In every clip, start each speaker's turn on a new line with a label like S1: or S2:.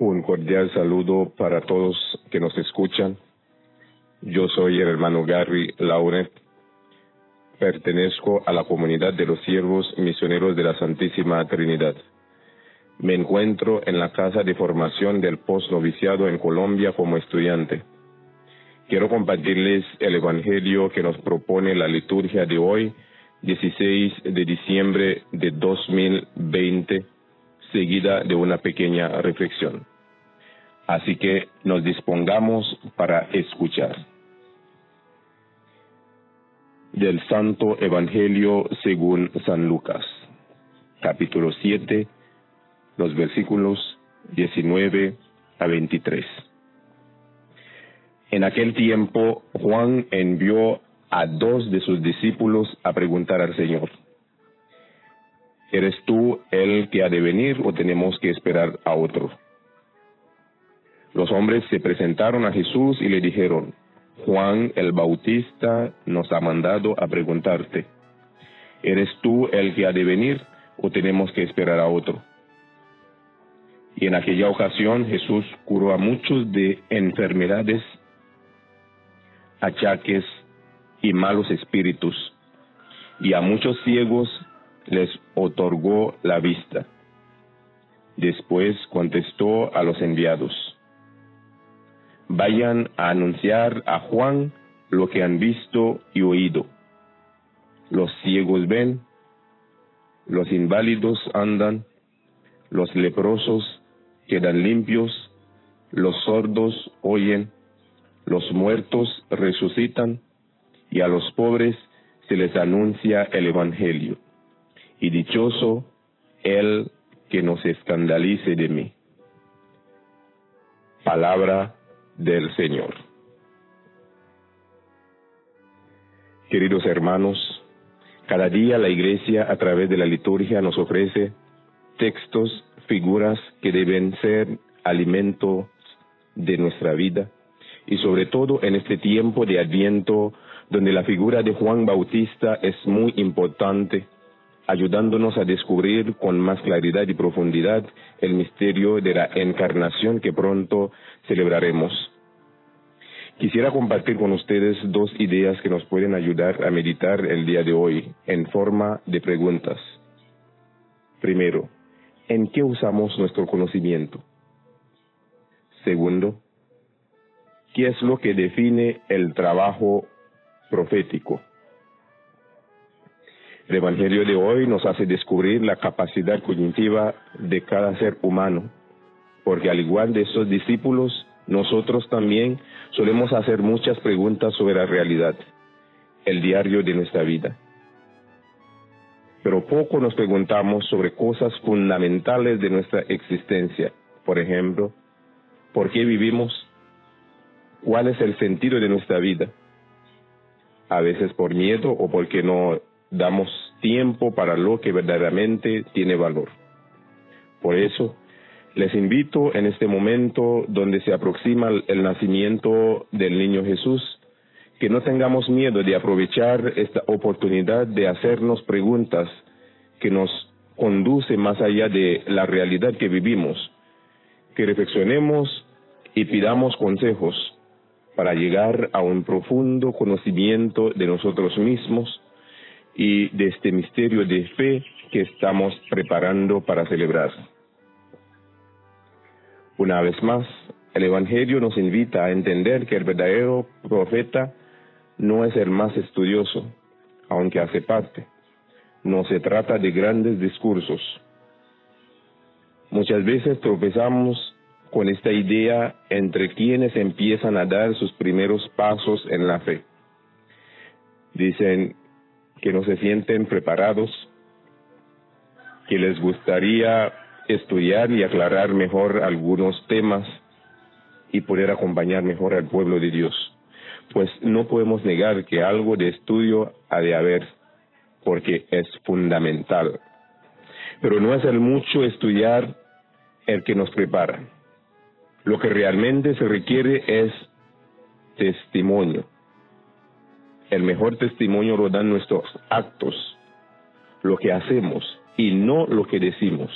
S1: Un cordial saludo para todos que nos escuchan. Yo soy el hermano Gary Lauret. Pertenezco a la comunidad de los siervos misioneros de la Santísima Trinidad. Me encuentro en la casa de formación del postnoviciado en Colombia como estudiante. Quiero compartirles el Evangelio que nos propone la liturgia de hoy, 16 de diciembre de 2020 seguida de una pequeña reflexión. Así que nos dispongamos para escuchar. Del Santo Evangelio según San Lucas, capítulo 7, los versículos 19 a 23. En aquel tiempo Juan envió a dos de sus discípulos a preguntar al Señor, ¿Eres tú el que ha de venir o tenemos que esperar a otro? Los hombres se presentaron a Jesús y le dijeron, Juan el Bautista nos ha mandado a preguntarte, ¿eres tú el que ha de venir o tenemos que esperar a otro? Y en aquella ocasión Jesús curó a muchos de enfermedades, achaques y malos espíritus, y a muchos ciegos les otorgó la vista. Después contestó a los enviados, vayan a anunciar a Juan lo que han visto y oído. Los ciegos ven, los inválidos andan, los leprosos quedan limpios, los sordos oyen, los muertos resucitan, y a los pobres se les anuncia el Evangelio y dichoso el que no se escandalice de mí. Palabra del Señor. Queridos hermanos, cada día la Iglesia a través de la liturgia nos ofrece textos, figuras que deben ser alimento de nuestra vida y sobre todo en este tiempo de Adviento donde la figura de Juan Bautista es muy importante ayudándonos a descubrir con más claridad y profundidad el misterio de la encarnación que pronto celebraremos. Quisiera compartir con ustedes dos ideas que nos pueden ayudar a meditar el día de hoy en forma de preguntas. Primero, ¿en qué usamos nuestro conocimiento? Segundo, ¿qué es lo que define el trabajo profético? El Evangelio de hoy nos hace descubrir la capacidad cognitiva de cada ser humano, porque al igual de esos discípulos, nosotros también solemos hacer muchas preguntas sobre la realidad, el diario de nuestra vida. Pero poco nos preguntamos sobre cosas fundamentales de nuestra existencia. Por ejemplo, ¿por qué vivimos? ¿Cuál es el sentido de nuestra vida? A veces por miedo o porque no damos tiempo para lo que verdaderamente tiene valor. Por eso, les invito en este momento donde se aproxima el nacimiento del niño Jesús, que no tengamos miedo de aprovechar esta oportunidad de hacernos preguntas que nos conduce más allá de la realidad que vivimos, que reflexionemos y pidamos consejos para llegar a un profundo conocimiento de nosotros mismos, y de este misterio de fe que estamos preparando para celebrar. Una vez más, el Evangelio nos invita a entender que el verdadero profeta no es el más estudioso, aunque hace parte. No se trata de grandes discursos. Muchas veces tropezamos con esta idea entre quienes empiezan a dar sus primeros pasos en la fe. Dicen, que no se sienten preparados, que les gustaría estudiar y aclarar mejor algunos temas y poder acompañar mejor al pueblo de Dios. Pues no podemos negar que algo de estudio ha de haber, porque es fundamental. Pero no es el mucho estudiar el que nos prepara. Lo que realmente se requiere es testimonio el mejor testimonio lo dan nuestros actos, lo que hacemos y no lo que decimos.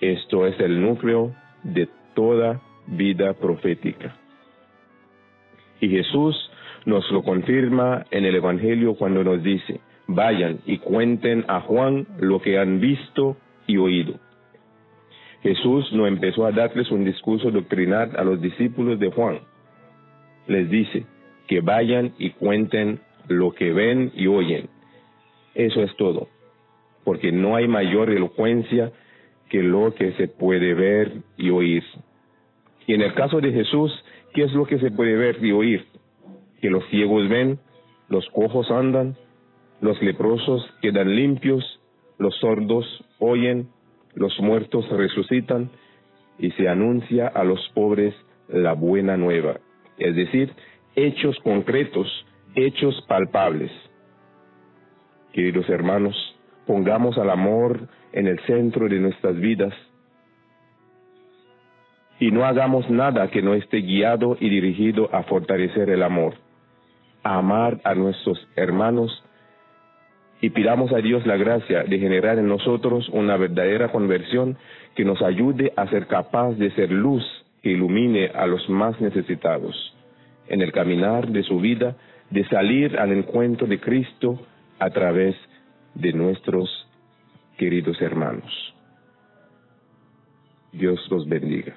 S1: Esto es el núcleo de toda vida profética. Y Jesús nos lo confirma en el Evangelio cuando nos dice, vayan y cuenten a Juan lo que han visto y oído. Jesús no empezó a darles un discurso doctrinal a los discípulos de Juan. Les dice que vayan y cuenten lo que ven y oyen. Eso es todo, porque no hay mayor elocuencia que lo que se puede ver y oír. Y en el caso de Jesús, ¿qué es lo que se puede ver y oír? Que los ciegos ven, los cojos andan, los leprosos quedan limpios, los sordos oyen, los muertos resucitan y se anuncia a los pobres la buena nueva, es decir, hechos concretos, hechos palpables. Queridos hermanos, pongamos al amor en el centro de nuestras vidas y no hagamos nada que no esté guiado y dirigido a fortalecer el amor, a amar a nuestros hermanos y pidamos a Dios la gracia de generar en nosotros una verdadera conversión que nos ayude a ser capaz de ser luz que ilumine a los más necesitados en el caminar de su vida, de salir al encuentro de Cristo a través de nuestros queridos hermanos. Dios los bendiga.